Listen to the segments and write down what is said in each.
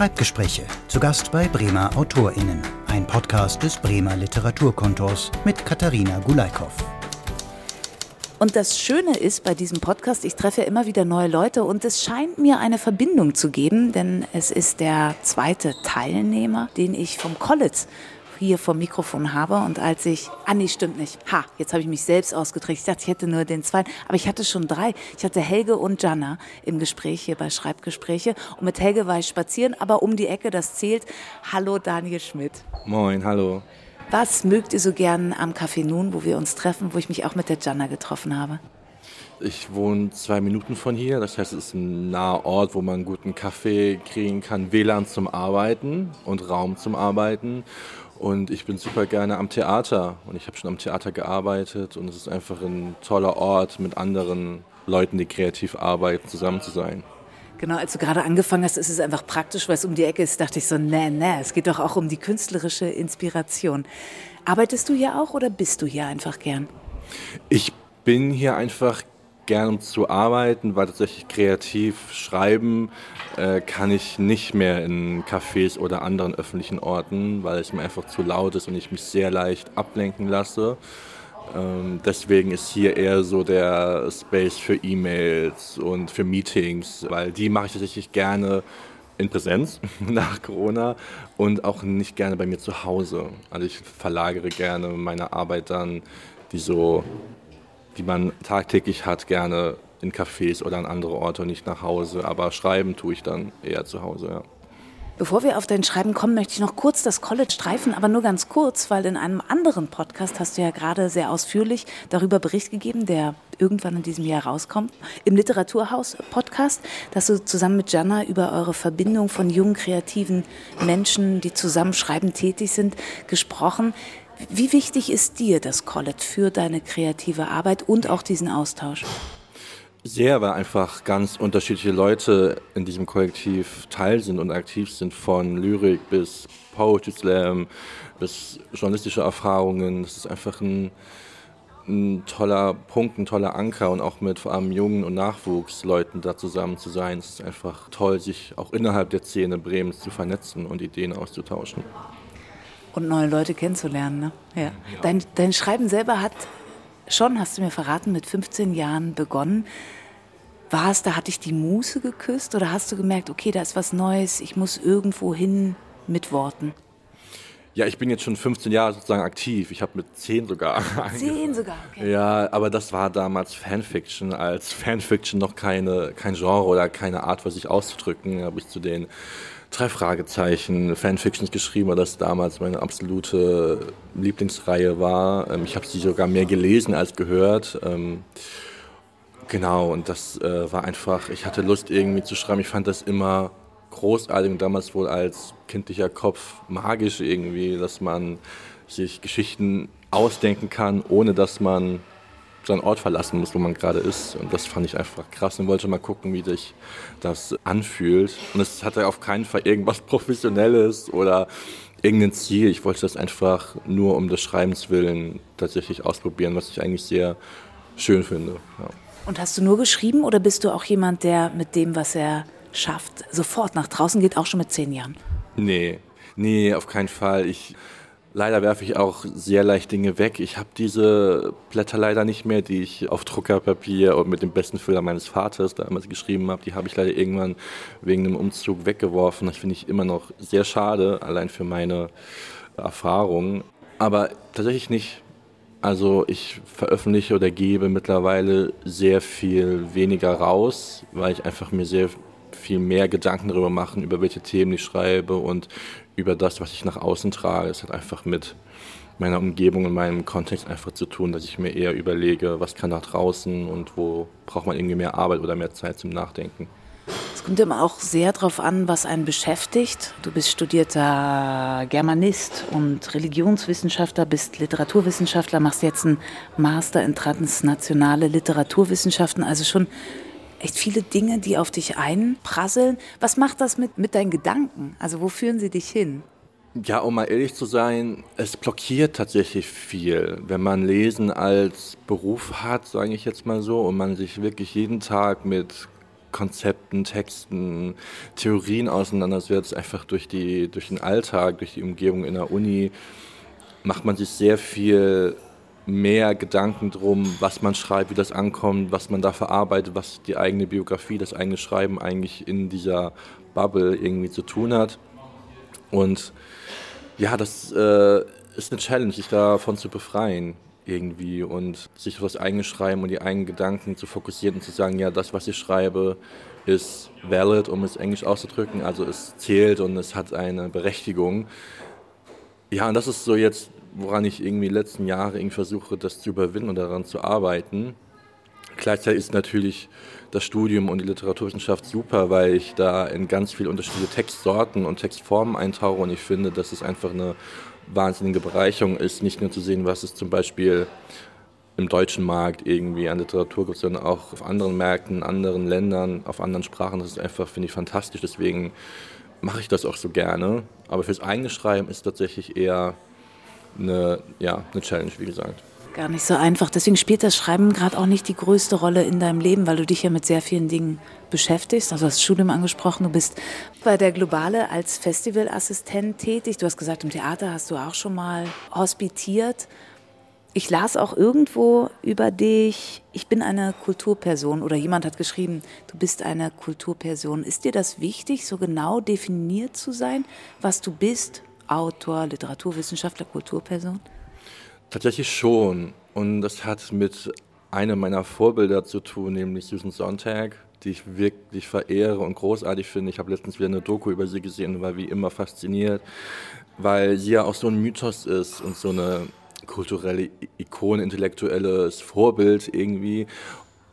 Schreibgespräche. Zu Gast bei Bremer AutorInnen. Ein Podcast des Bremer Literaturkontors mit Katharina Gulaikow. Und das Schöne ist bei diesem Podcast, ich treffe immer wieder neue Leute und es scheint mir eine Verbindung zu geben, denn es ist der zweite Teilnehmer, den ich vom College hier vom Mikrofon habe. Und als ich, ah nee, stimmt nicht. Ha, jetzt habe ich mich selbst ausgedrückt. Ich dachte, ich hätte nur den zweiten, aber ich hatte schon drei. Ich hatte Helge und Jana im Gespräch hier bei Schreibgespräche. Und mit Helge war ich spazieren, aber um die Ecke, das zählt. Hallo Daniel Schmidt. Moin, hallo. Was mögt ihr so gern am Café Nun, wo wir uns treffen, wo ich mich auch mit der Jana getroffen habe? Ich wohne zwei Minuten von hier, das heißt, es ist ein naher Ort, wo man einen guten Kaffee kriegen kann, WLAN zum Arbeiten und Raum zum Arbeiten. Und ich bin super gerne am Theater und ich habe schon am Theater gearbeitet und es ist einfach ein toller Ort, mit anderen Leuten, die kreativ arbeiten, zusammen zu sein. Genau, als du gerade angefangen hast, ist es einfach praktisch, weil es um die Ecke ist, dachte ich so, nee, nee, es geht doch auch um die künstlerische Inspiration. Arbeitest du hier auch oder bist du hier einfach gern? Ich bin hier einfach gern zu arbeiten, weil tatsächlich kreativ schreiben äh, kann ich nicht mehr in Cafés oder anderen öffentlichen Orten, weil es mir einfach zu laut ist und ich mich sehr leicht ablenken lasse. Ähm, deswegen ist hier eher so der Space für E-Mails und für Meetings, weil die mache ich tatsächlich gerne in Präsenz nach Corona und auch nicht gerne bei mir zu Hause. Also ich verlagere gerne meine Arbeit dann, die so die man tagtäglich hat, gerne in Cafés oder an andere Orte nicht nach Hause. Aber schreiben tue ich dann eher zu Hause, ja. Bevor wir auf dein Schreiben kommen, möchte ich noch kurz das College streifen, aber nur ganz kurz, weil in einem anderen Podcast hast du ja gerade sehr ausführlich darüber Bericht gegeben, der irgendwann in diesem Jahr rauskommt, im Literaturhaus-Podcast, dass du zusammen mit Jana über eure Verbindung von jungen, kreativen Menschen, die zusammen schreiben tätig sind, gesprochen. Wie wichtig ist dir das College für deine kreative Arbeit und auch diesen Austausch? Sehr, weil einfach ganz unterschiedliche Leute in diesem Kollektiv teil sind und aktiv sind, von Lyrik bis Poetry Slam bis journalistische Erfahrungen. Das ist einfach ein, ein toller Punkt, ein toller Anker und auch mit vor allem jungen und Nachwuchsleuten da zusammen zu sein. Es ist einfach toll, sich auch innerhalb der Szene Bremens zu vernetzen und Ideen auszutauschen und neue Leute kennenzulernen. Ne? Ja. ja. Dein, dein Schreiben selber hat schon, hast du mir verraten, mit 15 Jahren begonnen. War es, da hatte ich die Muße geküsst oder hast du gemerkt, okay, da ist was Neues, ich muss irgendwo hin mit Worten? Ja, ich bin jetzt schon 15 Jahre sozusagen aktiv. Ich habe mit 10 sogar. 10 sogar, okay. Ja, aber das war damals Fanfiction, als Fanfiction noch keine, kein Genre oder keine Art, was sich auszudrücken. Habe ich zu den drei Fragezeichen Fanfictions geschrieben, weil das damals meine absolute Lieblingsreihe war. Ähm, ich habe sie sogar mehr gelesen als gehört. Ähm, genau, und das äh, war einfach, ich hatte Lust irgendwie zu schreiben. Ich fand das immer großartig und damals wohl als kindlicher Kopf magisch irgendwie, dass man sich Geschichten ausdenken kann, ohne dass man seinen Ort verlassen muss, wo man gerade ist. Und das fand ich einfach krass und wollte mal gucken, wie sich das anfühlt. Und es hatte auf keinen Fall irgendwas Professionelles oder irgendein Ziel. Ich wollte das einfach nur um des Schreibens willen tatsächlich ausprobieren, was ich eigentlich sehr schön finde. Ja. Und hast du nur geschrieben oder bist du auch jemand, der mit dem, was er schafft, sofort nach draußen geht, auch schon mit zehn Jahren? Nee, nee, auf keinen Fall. Ich Leider werfe ich auch sehr leicht Dinge weg. Ich habe diese Blätter leider nicht mehr, die ich auf Druckerpapier und mit dem besten Füller meines Vaters damals geschrieben habe. Die habe ich leider irgendwann wegen einem Umzug weggeworfen. Das finde ich immer noch sehr schade, allein für meine Erfahrung. Aber tatsächlich nicht. Also ich veröffentliche oder gebe mittlerweile sehr viel weniger raus, weil ich einfach mir sehr viel mehr Gedanken darüber mache, über welche Themen ich schreibe und über das, was ich nach außen trage. Es hat einfach mit meiner Umgebung und meinem Kontext einfach zu tun, dass ich mir eher überlege, was kann nach draußen und wo braucht man irgendwie mehr Arbeit oder mehr Zeit zum Nachdenken. Es kommt immer auch sehr darauf an, was einen beschäftigt. Du bist studierter Germanist und Religionswissenschaftler, bist Literaturwissenschaftler, machst jetzt einen Master in transnationale Literaturwissenschaften, also schon echt viele Dinge, die auf dich einprasseln. Was macht das mit, mit deinen Gedanken? Also wo führen sie dich hin? Ja, um mal ehrlich zu sein, es blockiert tatsächlich viel. Wenn man Lesen als Beruf hat, sage ich jetzt mal so, und man sich wirklich jeden Tag mit Konzepten, Texten, Theorien auseinandersetzt, einfach durch, die, durch den Alltag, durch die Umgebung in der Uni, macht man sich sehr viel mehr Gedanken drum, was man schreibt, wie das ankommt, was man da verarbeitet, was die eigene Biografie, das eigene Schreiben eigentlich in dieser Bubble irgendwie zu tun hat. Und ja, das äh, ist eine Challenge, sich davon zu befreien irgendwie und sich auf das eigene Schreiben und die eigenen Gedanken zu fokussieren und zu sagen, ja, das, was ich schreibe, ist valid, um es englisch auszudrücken, also es zählt und es hat eine Berechtigung. Ja, und das ist so jetzt, woran ich irgendwie die letzten Jahre irgendwie versuche, das zu überwinden und daran zu arbeiten. Gleichzeitig ist natürlich das Studium und die Literaturwissenschaft super, weil ich da in ganz viele unterschiedliche Textsorten und Textformen eintauche und ich finde, dass es einfach eine wahnsinnige Bereicherung ist, nicht nur zu sehen, was es zum Beispiel im deutschen Markt irgendwie an Literatur gibt, sondern auch auf anderen Märkten, in anderen Ländern, auf anderen Sprachen. Das ist einfach, finde ich, fantastisch. Deswegen mache ich das auch so gerne. Aber fürs eigene Schreiben ist tatsächlich eher eine, ja, eine Challenge, wie gesagt. Gar nicht so einfach. Deswegen spielt das Schreiben gerade auch nicht die größte Rolle in deinem Leben, weil du dich ja mit sehr vielen Dingen beschäftigst. Also du hast das Studium angesprochen, du bist bei der Globale als Festivalassistent tätig. Du hast gesagt, im Theater hast du auch schon mal hospitiert. Ich las auch irgendwo über dich, ich bin eine Kulturperson oder jemand hat geschrieben, du bist eine Kulturperson. Ist dir das wichtig, so genau definiert zu sein, was du bist? Autor, Literaturwissenschaftler, Kulturperson? Tatsächlich schon. Und das hat mit einem meiner Vorbilder zu tun, nämlich Susan Sontag, die ich wirklich verehre und großartig finde. Ich habe letztens wieder eine Doku über sie gesehen und war wie immer fasziniert, weil sie ja auch so ein Mythos ist und so eine kulturelle Ikone, intellektuelles Vorbild irgendwie.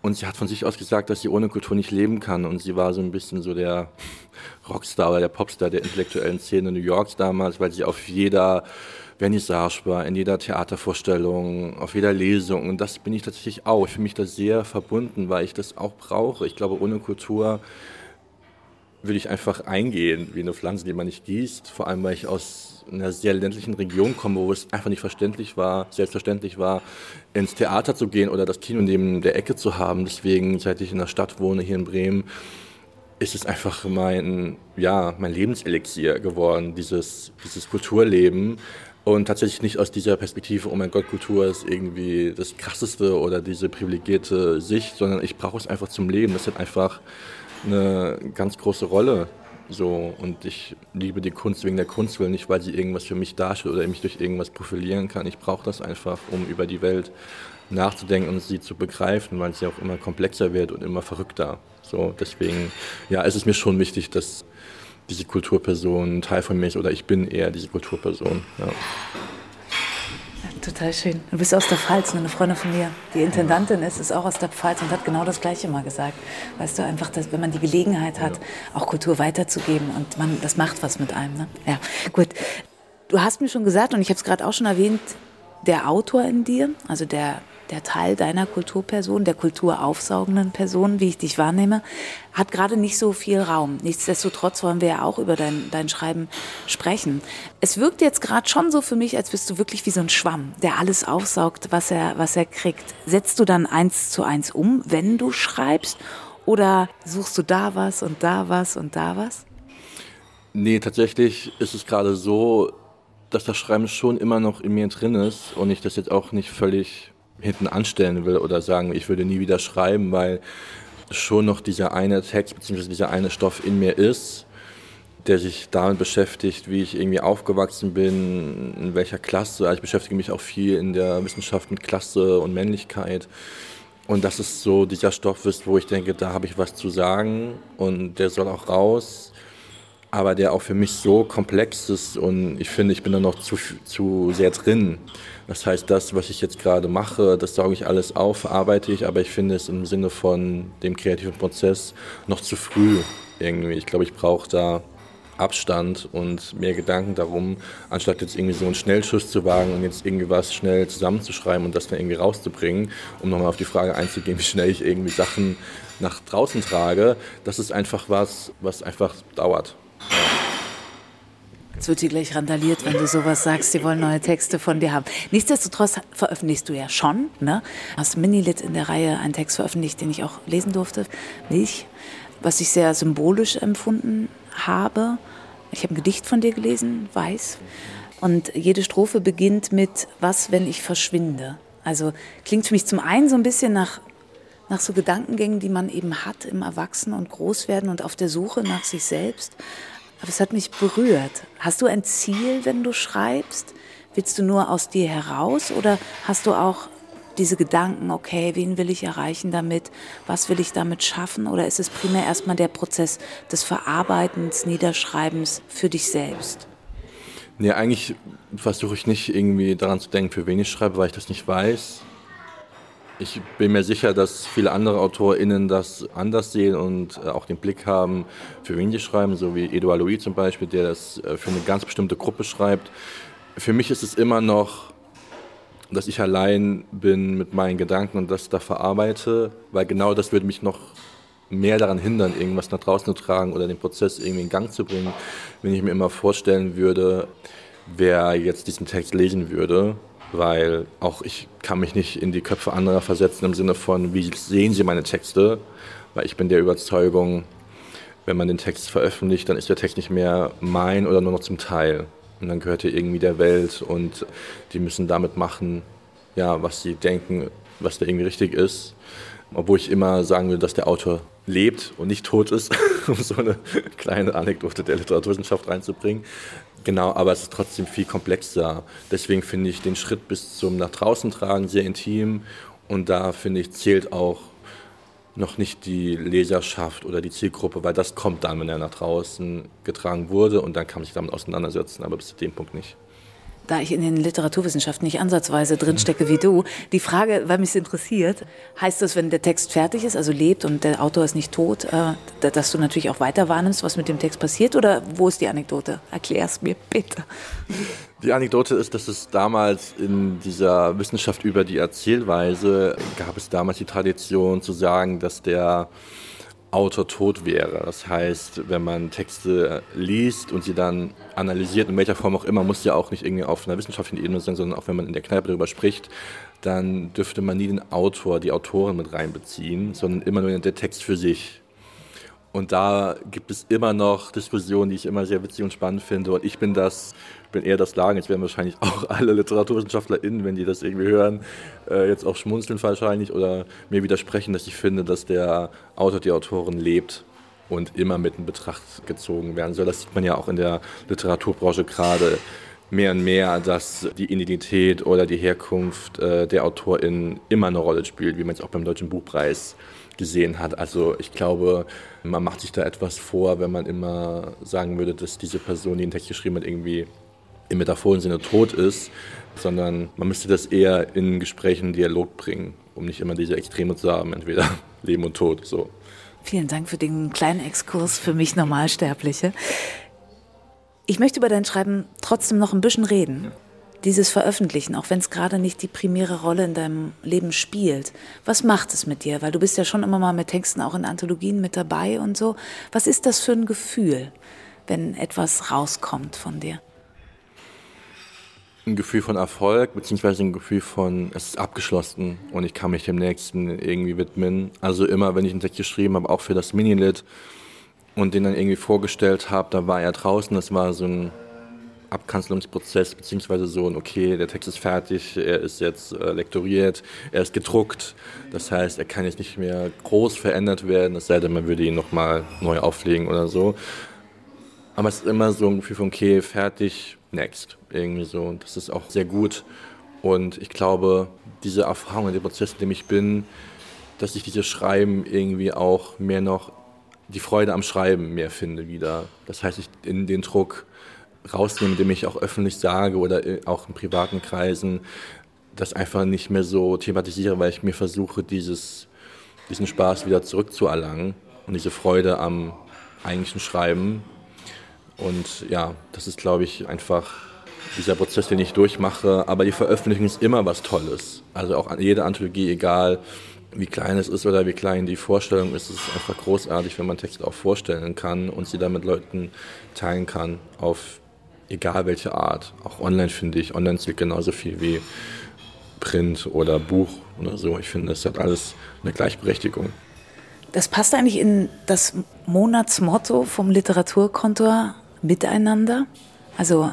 Und sie hat von sich aus gesagt, dass sie ohne Kultur nicht leben kann. Und sie war so ein bisschen so der Rockstar oder der Popstar der intellektuellen Szene New Yorks damals, weil sie auf jeder Vernissage war, in jeder Theatervorstellung, auf jeder Lesung. Und das bin ich tatsächlich auch. Ich fühle mich da sehr verbunden, weil ich das auch brauche. Ich glaube, ohne Kultur würde ich einfach eingehen, wie eine Pflanze, die man nicht gießt. Vor allem, weil ich aus einer sehr ländlichen Region komme, wo es einfach nicht verständlich war, selbstverständlich war, ins Theater zu gehen oder das Kino neben der Ecke zu haben. Deswegen, seit ich in der Stadt wohne, hier in Bremen, ist es einfach mein, ja, mein Lebenselixier geworden, dieses, dieses Kulturleben. Und tatsächlich nicht aus dieser Perspektive, oh mein Gott, Kultur ist irgendwie das Krasseste oder diese privilegierte Sicht, sondern ich brauche es einfach zum Leben. Das hat einfach eine ganz große Rolle. So, und ich liebe die Kunst wegen der Kunst, will nicht, weil sie irgendwas für mich darstellt oder mich durch irgendwas profilieren kann. Ich brauche das einfach, um über die Welt nachzudenken und sie zu begreifen, weil sie auch immer komplexer wird und immer verrückter. So, deswegen, ja, es ist mir schon wichtig, dass diese Kulturperson Teil von mir ist oder ich bin eher diese Kulturperson. Ja. Total schön. Du bist aus der Pfalz, eine Freundin von mir, die Intendantin ist, ist auch aus der Pfalz und hat genau das Gleiche mal gesagt. Weißt du, einfach, dass, wenn man die Gelegenheit hat, auch Kultur weiterzugeben und man, das macht was mit einem. Ne? Ja, gut. Du hast mir schon gesagt, und ich habe es gerade auch schon erwähnt, der Autor in dir, also der der Teil deiner Kulturperson, der kulturaufsaugenden Person, wie ich dich wahrnehme, hat gerade nicht so viel Raum. Nichtsdestotrotz wollen wir ja auch über dein, dein Schreiben sprechen. Es wirkt jetzt gerade schon so für mich, als bist du wirklich wie so ein Schwamm, der alles aufsaugt, was er, was er kriegt. Setzt du dann eins zu eins um, wenn du schreibst? Oder suchst du da was und da was und da was? Nee, tatsächlich ist es gerade so, dass das Schreiben schon immer noch in mir drin ist und ich das jetzt auch nicht völlig hinten anstellen will oder sagen, ich würde nie wieder schreiben, weil schon noch dieser eine Text bzw. dieser eine Stoff in mir ist, der sich damit beschäftigt, wie ich irgendwie aufgewachsen bin, in welcher Klasse. Also ich beschäftige mich auch viel in der Wissenschaft mit Klasse und Männlichkeit. Und das ist so dieser Stoff ist, wo ich denke, da habe ich was zu sagen und der soll auch raus aber der auch für mich so komplex ist und ich finde, ich bin da noch zu, zu sehr drin. Das heißt, das, was ich jetzt gerade mache, das sauge ich alles auf, verarbeite ich, aber ich finde es im Sinne von dem kreativen Prozess noch zu früh irgendwie. Ich glaube, ich brauche da Abstand und mehr Gedanken darum, anstatt jetzt irgendwie so einen Schnellschuss zu wagen und jetzt irgendwie was schnell zusammenzuschreiben und das dann irgendwie rauszubringen, um nochmal auf die Frage einzugehen, wie schnell ich irgendwie Sachen nach draußen trage. Das ist einfach was, was einfach dauert. Jetzt wird sie gleich randaliert, wenn du sowas sagst. Sie wollen neue Texte von dir haben. Nichtsdestotrotz veröffentlichst du ja schon. Ne? Hast Minilit in der Reihe einen Text veröffentlicht, den ich auch lesen durfte. Milch. Was ich sehr symbolisch empfunden habe. Ich habe ein Gedicht von dir gelesen, Weiß. Und jede Strophe beginnt mit Was, wenn ich verschwinde? Also klingt für mich zum einen so ein bisschen nach, nach so Gedankengängen, die man eben hat im Erwachsenen und Großwerden und auf der Suche nach sich selbst. Aber es hat mich berührt. Hast du ein Ziel, wenn du schreibst? Willst du nur aus dir heraus oder hast du auch diese Gedanken, okay, wen will ich erreichen damit? Was will ich damit schaffen? Oder ist es primär erstmal der Prozess des Verarbeitens, Niederschreibens für dich selbst? Nee, eigentlich versuche ich nicht irgendwie daran zu denken, für wen ich schreibe, weil ich das nicht weiß. Ich bin mir sicher, dass viele andere AutorInnen das anders sehen und äh, auch den Blick haben, für wen sie schreiben, so wie Edouard Louis zum Beispiel, der das äh, für eine ganz bestimmte Gruppe schreibt. Für mich ist es immer noch, dass ich allein bin mit meinen Gedanken und das da verarbeite, weil genau das würde mich noch mehr daran hindern, irgendwas nach draußen zu tragen oder den Prozess irgendwie in Gang zu bringen, wenn ich mir immer vorstellen würde, wer jetzt diesen Text lesen würde, weil auch ich kann mich nicht in die Köpfe anderer versetzen im Sinne von, wie sehen sie meine Texte, weil ich bin der Überzeugung, wenn man den Text veröffentlicht, dann ist der Text nicht mehr mein oder nur noch zum Teil. Und dann gehört er irgendwie der Welt und die müssen damit machen, ja, was sie denken, was da irgendwie richtig ist. Obwohl ich immer sagen will, dass der Autor lebt und nicht tot ist, um so eine kleine Anekdote der Literaturwissenschaft reinzubringen. Genau, aber es ist trotzdem viel komplexer. Deswegen finde ich den Schritt bis zum nach draußen tragen sehr intim und da finde ich zählt auch noch nicht die Leserschaft oder die Zielgruppe, weil das kommt dann, wenn er nach draußen getragen wurde und dann kann man sich damit auseinandersetzen, aber bis zu dem Punkt nicht da ich in den Literaturwissenschaften nicht ansatzweise drinstecke wie du, die Frage, weil mich es interessiert, heißt das, wenn der Text fertig ist, also lebt und der Autor ist nicht tot, äh, dass du natürlich auch weiter wahrnimmst, was mit dem Text passiert? Oder wo ist die Anekdote? Erklär es mir bitte. Die Anekdote ist, dass es damals in dieser Wissenschaft über die Erzählweise gab es damals die Tradition zu sagen, dass der Autor tot wäre. Das heißt, wenn man Texte liest und sie dann analysiert, in welcher Form auch immer, muss ja auch nicht irgendwie auf einer wissenschaftlichen Ebene sein, sondern auch wenn man in der Kneipe darüber spricht, dann dürfte man nie den Autor, die Autoren mit reinbeziehen, sondern immer nur den Text für sich. Und da gibt es immer noch Diskussionen, die ich immer sehr witzig und spannend finde. Und ich bin das, bin eher das Lagen. Jetzt werden wahrscheinlich auch alle LiteraturwissenschaftlerInnen, wenn die das irgendwie hören, äh, jetzt auch schmunzeln wahrscheinlich oder mir widersprechen, dass ich finde, dass der Autor, die Autorin lebt und immer mit in Betracht gezogen werden soll. Das sieht man ja auch in der Literaturbranche gerade mehr und mehr, dass die Identität oder die Herkunft äh, der Autorin immer eine Rolle spielt, wie man es auch beim Deutschen Buchpreis gesehen hat. Also ich glaube, man macht sich da etwas vor, wenn man immer sagen würde, dass diese Person, die den Text geschrieben hat, irgendwie im metaphorischen Sinne tot ist, sondern man müsste das eher in Gesprächen, Dialog bringen, um nicht immer diese Extreme zu haben, entweder Leben und Tod. So. Vielen Dank für den kleinen Exkurs für mich Normalsterbliche. Ich möchte über dein Schreiben trotzdem noch ein bisschen reden. Dieses Veröffentlichen, auch wenn es gerade nicht die primäre Rolle in deinem Leben spielt. Was macht es mit dir? Weil du bist ja schon immer mal mit Texten auch in Anthologien mit dabei und so. Was ist das für ein Gefühl, wenn etwas rauskommt von dir? ein Gefühl von Erfolg, beziehungsweise ein Gefühl von, es ist abgeschlossen und ich kann mich dem nächsten irgendwie widmen. Also immer, wenn ich einen Text geschrieben habe, auch für das Minilit und den dann irgendwie vorgestellt habe, da war er draußen, das war so ein Abkanzelungsprozess, beziehungsweise so ein, okay, der Text ist fertig, er ist jetzt äh, lektoriert, er ist gedruckt. Das heißt, er kann jetzt nicht mehr groß verändert werden, es sei denn, man würde ihn nochmal neu auflegen oder so. Aber es ist immer so ein Gefühl von, okay, fertig, next. Irgendwie so. Und das ist auch sehr gut. Und ich glaube, diese Erfahrung in dem Prozess, in dem ich bin, dass ich dieses Schreiben irgendwie auch mehr noch die Freude am Schreiben mehr finde wieder. Das heißt, ich in den Druck rausnehme, indem ich auch öffentlich sage oder auch in privaten Kreisen das einfach nicht mehr so thematisiere, weil ich mir versuche, dieses, diesen Spaß wieder zurückzuerlangen und diese Freude am eigentlichen Schreiben und ja, das ist, glaube ich, einfach dieser Prozess, den ich durchmache. Aber die Veröffentlichung ist immer was Tolles. Also auch jede Anthologie, egal wie klein es ist oder wie klein die Vorstellung ist, ist einfach großartig, wenn man Texte auch vorstellen kann und sie dann mit Leuten teilen kann auf egal welche Art. Auch online finde ich, online zählt genauso viel wie Print oder Buch oder so. Ich finde, es hat alles eine Gleichberechtigung. Das passt eigentlich in das Monatsmotto vom Literaturkontor Miteinander. Also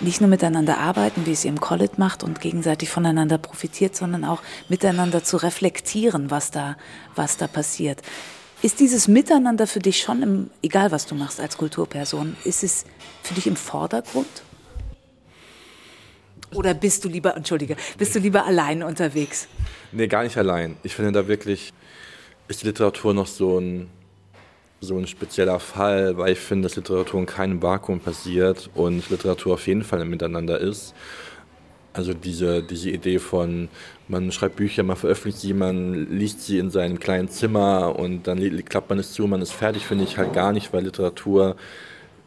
nicht nur miteinander arbeiten, wie es ihr im College macht und gegenseitig voneinander profitiert, sondern auch miteinander zu reflektieren, was da, was da passiert. Ist dieses Miteinander für dich schon, im, egal was du machst als Kulturperson, ist es für dich im Vordergrund? Oder bist du lieber, entschuldige, bist du lieber allein unterwegs? Nee, gar nicht allein. Ich finde da wirklich, ist Literatur noch so ein, so ein spezieller Fall, weil ich finde, dass Literatur in keinem Vakuum passiert und Literatur auf jeden Fall ein Miteinander ist. Also diese, diese Idee von, man schreibt Bücher, man veröffentlicht sie, man liest sie in seinem kleinen Zimmer und dann klappt man es zu, man ist fertig, finde ich halt gar nicht, weil Literatur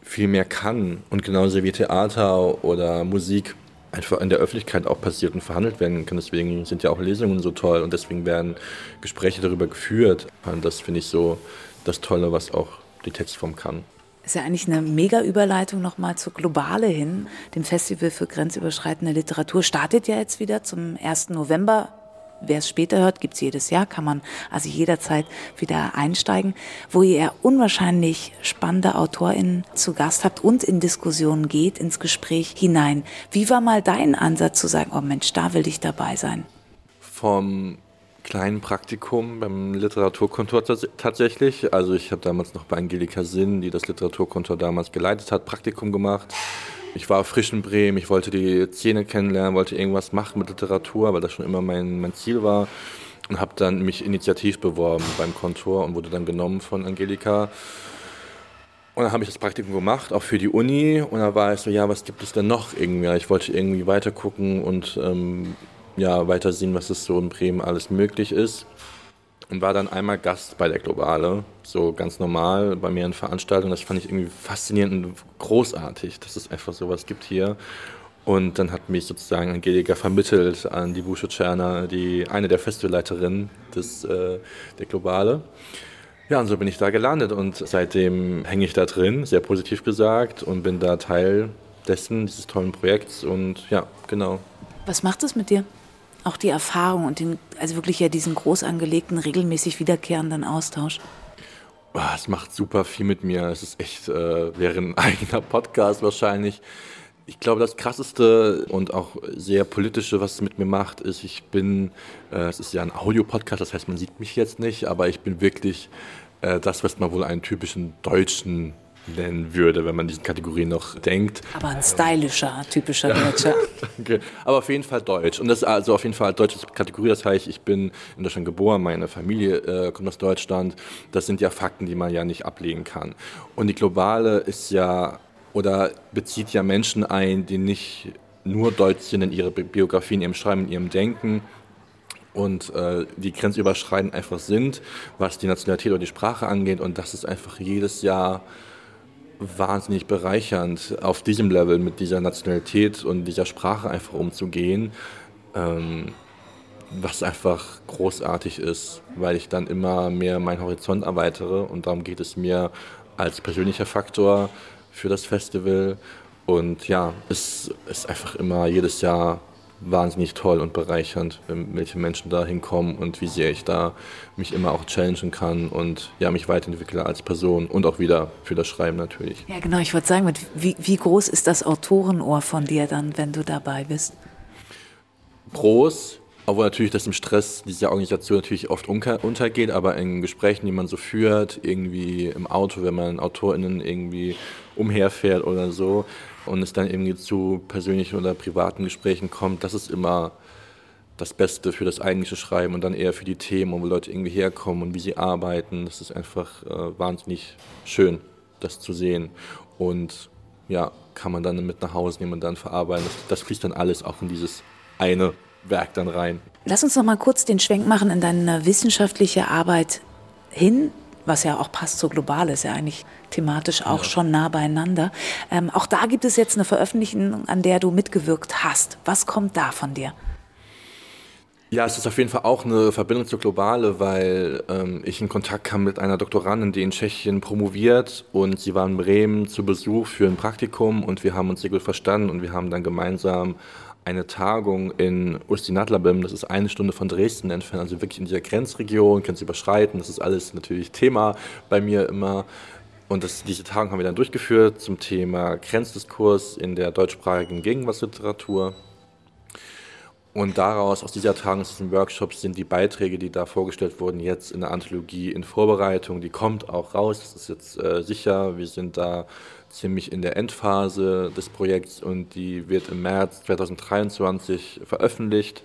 viel mehr kann. Und genauso wie Theater oder Musik einfach in der Öffentlichkeit auch passiert und verhandelt werden kann. Deswegen sind ja auch Lesungen so toll und deswegen werden Gespräche darüber geführt. Und das finde ich so das Tolle, was auch die Textform kann. Ist ja eigentlich eine mega Überleitung nochmal zur Globale hin. Dem Festival für grenzüberschreitende Literatur startet ja jetzt wieder zum 1. November. Wer es später hört, gibt es jedes Jahr, kann man also jederzeit wieder einsteigen, wo ihr unwahrscheinlich spannende AutorInnen zu Gast habt und in Diskussionen geht, ins Gespräch hinein. Wie war mal dein Ansatz zu sagen, oh Mensch, da will ich dabei sein? Vom kleinen Praktikum beim Literaturkontor tatsächlich. Also ich habe damals noch bei Angelika Sinn, die das Literaturkontor damals geleitet hat, Praktikum gemacht. Ich war frisch in Bremen, ich wollte die Szene kennenlernen, wollte irgendwas machen mit Literatur, weil das schon immer mein, mein Ziel war. Und habe dann mich initiativ beworben beim Kontor und wurde dann genommen von Angelika. Und dann habe ich das Praktikum gemacht, auch für die Uni. Und da war ich so, ja, was gibt es denn noch irgendwie? Ich wollte irgendwie weiter gucken und ähm, ja, weiter sehen, was es so in Bremen alles möglich ist. Und war dann einmal Gast bei der Globale, so ganz normal bei mir in Veranstaltungen. Das fand ich irgendwie faszinierend und großartig, dass es einfach sowas gibt hier. Und dann hat mich sozusagen Angelika vermittelt an die Busche Tscherner, die eine der Festivalleiterinnen des, äh, der Globale. Ja, und so bin ich da gelandet und seitdem hänge ich da drin, sehr positiv gesagt, und bin da Teil dessen, dieses tollen Projekts. Und ja, genau. Was macht es mit dir? Auch die Erfahrung und den, also wirklich ja diesen groß angelegten, regelmäßig wiederkehrenden Austausch? Ah, es macht super viel mit mir. Es ist echt, äh, wäre ein eigener Podcast wahrscheinlich. Ich glaube, das Krasseste und auch sehr politische, was es mit mir macht, ist, ich bin, äh, es ist ja ein Audiopodcast, das heißt, man sieht mich jetzt nicht, aber ich bin wirklich äh, das, was man wohl einen typischen deutschen nennen würde, wenn man diesen Kategorien noch denkt. Aber ein stylischer, typischer Deutscher. Danke. Aber auf jeden Fall Deutsch. Und das ist also auf jeden Fall deutsche Kategorie. Das heißt, ich bin in Deutschland geboren, meine Familie äh, kommt aus Deutschland. Das sind ja Fakten, die man ja nicht ablegen kann. Und die globale ist ja oder bezieht ja Menschen ein, die nicht nur deutsch sind in ihrer Biografie, in ihrem Schreiben, in ihrem Denken, und äh, die grenzüberschreitend einfach sind, was die Nationalität oder die Sprache angeht. Und das ist einfach jedes Jahr wahnsinnig bereichernd, auf diesem Level mit dieser Nationalität und dieser Sprache einfach umzugehen, ähm, was einfach großartig ist, weil ich dann immer mehr meinen Horizont erweitere und darum geht es mir als persönlicher Faktor für das Festival. Und ja, es ist einfach immer jedes Jahr wahnsinnig toll und bereichernd, welche Menschen da hinkommen und wie sehr ich da mich immer auch challengen kann und ja, mich weiterentwickle als Person und auch wieder für das Schreiben natürlich. Ja, genau, ich wollte sagen, wie, wie groß ist das Autorenohr von dir dann, wenn du dabei bist? Groß, obwohl natürlich das im Stress dieser Organisation natürlich oft untergeht, aber in Gesprächen, die man so führt, irgendwie im Auto, wenn man AutorInnen irgendwie umherfährt oder so, und es dann irgendwie zu persönlichen oder privaten Gesprächen kommt, das ist immer das Beste für das eigentliche Schreiben und dann eher für die Themen, wo Leute irgendwie herkommen und wie sie arbeiten. Das ist einfach äh, wahnsinnig schön, das zu sehen. Und ja, kann man dann mit nach Hause nehmen und dann verarbeiten. Das, das fließt dann alles auch in dieses eine Werk dann rein. Lass uns noch mal kurz den Schwenk machen in deine wissenschaftliche Arbeit hin was ja auch passt so global ist, ja eigentlich thematisch auch ja. schon nah beieinander. Ähm, auch da gibt es jetzt eine Veröffentlichung, an der du mitgewirkt hast. Was kommt da von dir? Ja, es ist auf jeden Fall auch eine Verbindung zur Globale, weil ähm, ich in Kontakt kam mit einer Doktorandin, die in Tschechien promoviert und sie war in Bremen zu Besuch für ein Praktikum und wir haben uns sehr gut verstanden und wir haben dann gemeinsam eine Tagung in Ustinadlabim, das ist eine Stunde von Dresden entfernt, also wirklich in dieser Grenzregion, können Sie überschreiten, das ist alles natürlich Thema bei mir immer. Und das, diese Tagung haben wir dann durchgeführt zum Thema Grenzdiskurs in der deutschsprachigen Gegenwartsliteratur. Und daraus, aus dieser Tagung, aus diesen Workshops, sind die Beiträge, die da vorgestellt wurden, jetzt in der Anthologie in Vorbereitung. Die kommt auch raus, das ist jetzt äh, sicher. Wir sind da ziemlich in der Endphase des Projekts und die wird im März 2023 veröffentlicht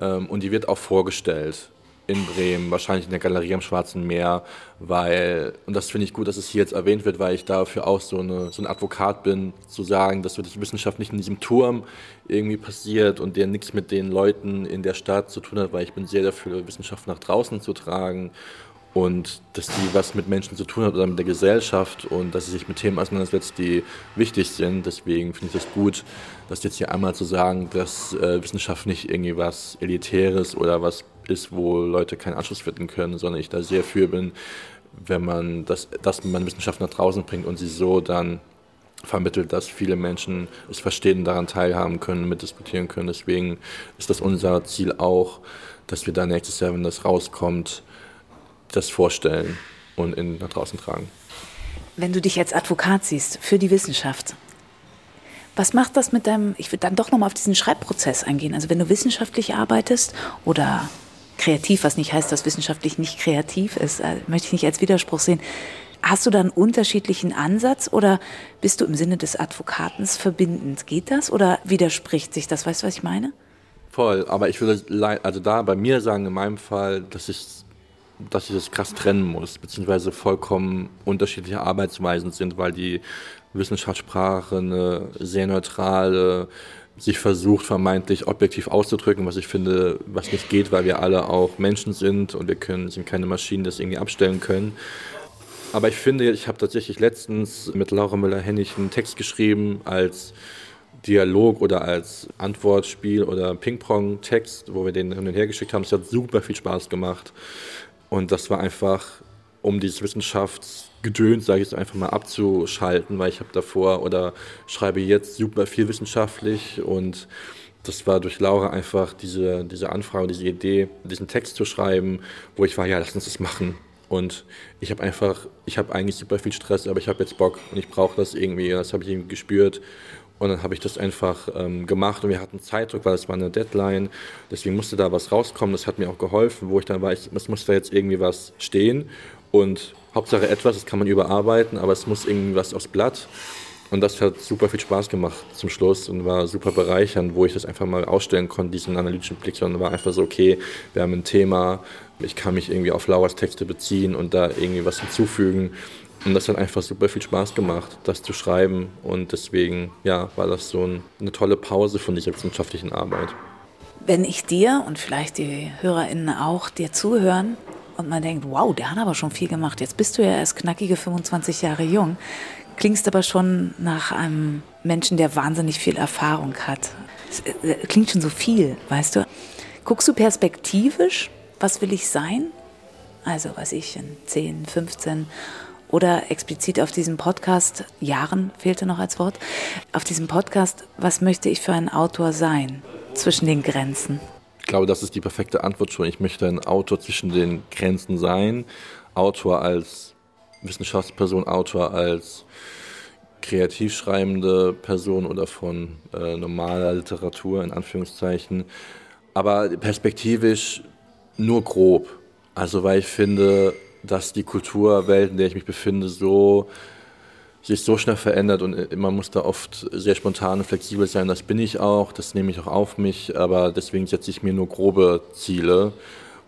ähm, und die wird auch vorgestellt in Bremen, wahrscheinlich in der Galerie am Schwarzen Meer, weil, und das finde ich gut, dass es hier jetzt erwähnt wird, weil ich dafür auch so, eine, so ein Advokat bin, zu sagen, dass die Wissenschaft nicht in diesem Turm irgendwie passiert und der nichts mit den Leuten in der Stadt zu tun hat, weil ich bin sehr dafür, Wissenschaft nach draußen zu tragen und dass die was mit Menschen zu tun hat oder mit der Gesellschaft und dass sie sich mit Themen auseinandersetzt, die wichtig sind. Deswegen finde ich das gut, das jetzt hier einmal zu sagen, dass äh, Wissenschaft nicht irgendwie was Elitäres oder was ist, wo Leute keinen Anschluss finden können, sondern ich da sehr für bin, wenn man das, dass man Wissenschaft nach draußen bringt und sie so dann vermittelt, dass viele Menschen es verstehen, daran teilhaben können, mitdiskutieren können. Deswegen ist das unser Ziel auch, dass wir da nächstes Jahr, wenn das rauskommt, das vorstellen und in, nach draußen tragen. Wenn du dich als Advokat siehst für die Wissenschaft, was macht das mit deinem, ich würde dann doch nochmal auf diesen Schreibprozess eingehen, also wenn du wissenschaftlich arbeitest oder kreativ, was nicht heißt, dass wissenschaftlich nicht kreativ ist, äh, möchte ich nicht als Widerspruch sehen. Hast du da einen unterschiedlichen Ansatz oder bist du im Sinne des Advokatens verbindend? Geht das oder widerspricht sich das? Weißt du, was ich meine? Voll, aber ich würde also da bei mir sagen, in meinem Fall, dass ich dass ich das krass trennen muss, beziehungsweise vollkommen unterschiedliche Arbeitsweisen sind, weil die Wissenschaftssprache eine sehr neutrale, sich versucht vermeintlich objektiv auszudrücken, was ich finde, was nicht geht, weil wir alle auch Menschen sind und wir können, sind keine Maschinen, das irgendwie abstellen können. Aber ich finde, ich habe tatsächlich letztens mit Laura Müller-Hennig einen Text geschrieben als Dialog oder als Antwortspiel oder Ping-Pong-Text, wo wir den hin und her geschickt haben. Es hat super viel Spaß gemacht. Und das war einfach, um dieses Wissenschaftsgedöns, sage ich es einfach mal, abzuschalten, weil ich habe davor oder schreibe jetzt super viel wissenschaftlich und das war durch Laura einfach diese, diese Anfrage, diese Idee, diesen Text zu schreiben, wo ich war, ja, lass uns das machen. Und ich habe einfach, ich habe eigentlich super viel Stress, aber ich habe jetzt Bock und ich brauche das irgendwie. Das habe ich irgendwie gespürt. Und dann habe ich das einfach ähm, gemacht und wir hatten Zeitdruck, weil es war eine Deadline. Deswegen musste da was rauskommen. Das hat mir auch geholfen, wo ich dann war, es muss da jetzt irgendwie was stehen. Und Hauptsache etwas, das kann man überarbeiten, aber es muss irgendwie was aufs Blatt. Und das hat super viel Spaß gemacht zum Schluss und war super bereichernd, wo ich das einfach mal ausstellen konnte, diesen analytischen Blick, sondern war einfach so, okay, wir haben ein Thema, ich kann mich irgendwie auf Lauras Texte beziehen und da irgendwie was hinzufügen. Und das hat einfach super viel Spaß gemacht, das zu schreiben. Und deswegen, ja, war das so ein, eine tolle Pause von dieser wissenschaftlichen Arbeit. Wenn ich dir und vielleicht die HörerInnen auch dir zuhören und man denkt, wow, der hat aber schon viel gemacht. Jetzt bist du ja erst knackige 25 Jahre jung, klingst aber schon nach einem Menschen, der wahnsinnig viel Erfahrung hat. Es äh, klingt schon so viel, weißt du. Guckst du perspektivisch, was will ich sein? Also, was ich in 10, 15 oder explizit auf diesem Podcast, Jahren fehlte noch als Wort, auf diesem Podcast, was möchte ich für ein Autor sein zwischen den Grenzen? Ich glaube, das ist die perfekte Antwort schon. Ich möchte ein Autor zwischen den Grenzen sein. Autor als Wissenschaftsperson, Autor als kreativ schreibende Person oder von äh, normaler Literatur in Anführungszeichen. Aber perspektivisch nur grob. Also weil ich finde, dass die Kulturwelt, in der ich mich befinde, so sich so schnell verändert und man muss da oft sehr spontan und flexibel sein. Das bin ich auch, das nehme ich auch auf mich, aber deswegen setze ich mir nur grobe Ziele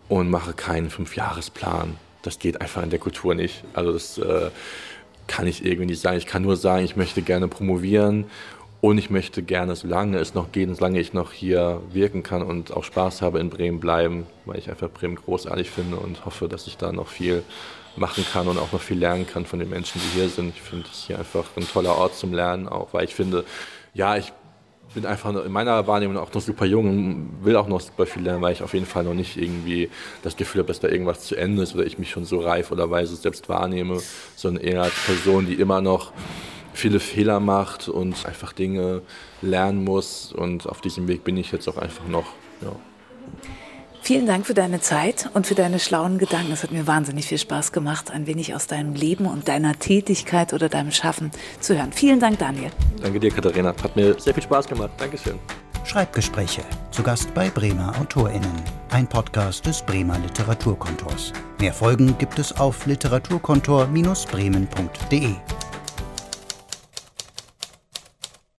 und mache keinen Fünfjahresplan. Das geht einfach in der Kultur nicht. Also das äh, kann ich irgendwie nicht sagen. Ich kann nur sagen, ich möchte gerne promovieren und ich möchte gerne, solange es noch geht, solange ich noch hier wirken kann und auch Spaß habe, in Bremen bleiben, weil ich einfach Bremen großartig finde und hoffe, dass ich da noch viel machen kann und auch noch viel lernen kann von den Menschen, die hier sind. Ich finde es hier einfach ein toller Ort zum Lernen, auch weil ich finde, ja, ich bin einfach in meiner Wahrnehmung auch noch super jung und will auch noch super viel lernen, weil ich auf jeden Fall noch nicht irgendwie das Gefühl habe, dass da irgendwas zu Ende ist oder ich mich schon so reif oder weise selbst wahrnehme, sondern eher als Person, die immer noch viele Fehler macht und einfach Dinge lernen muss. Und auf diesem Weg bin ich jetzt auch einfach noch. Ja. Vielen Dank für deine Zeit und für deine schlauen Gedanken. Es hat mir wahnsinnig viel Spaß gemacht, ein wenig aus deinem Leben und deiner Tätigkeit oder deinem Schaffen zu hören. Vielen Dank, Daniel. Danke dir, Katharina. Hat mir sehr viel Spaß gemacht. Dankeschön. Schreibgespräche. Zu Gast bei Bremer AutorInnen. Ein Podcast des Bremer Literaturkontors. Mehr Folgen gibt es auf literaturkontor-bremen.de.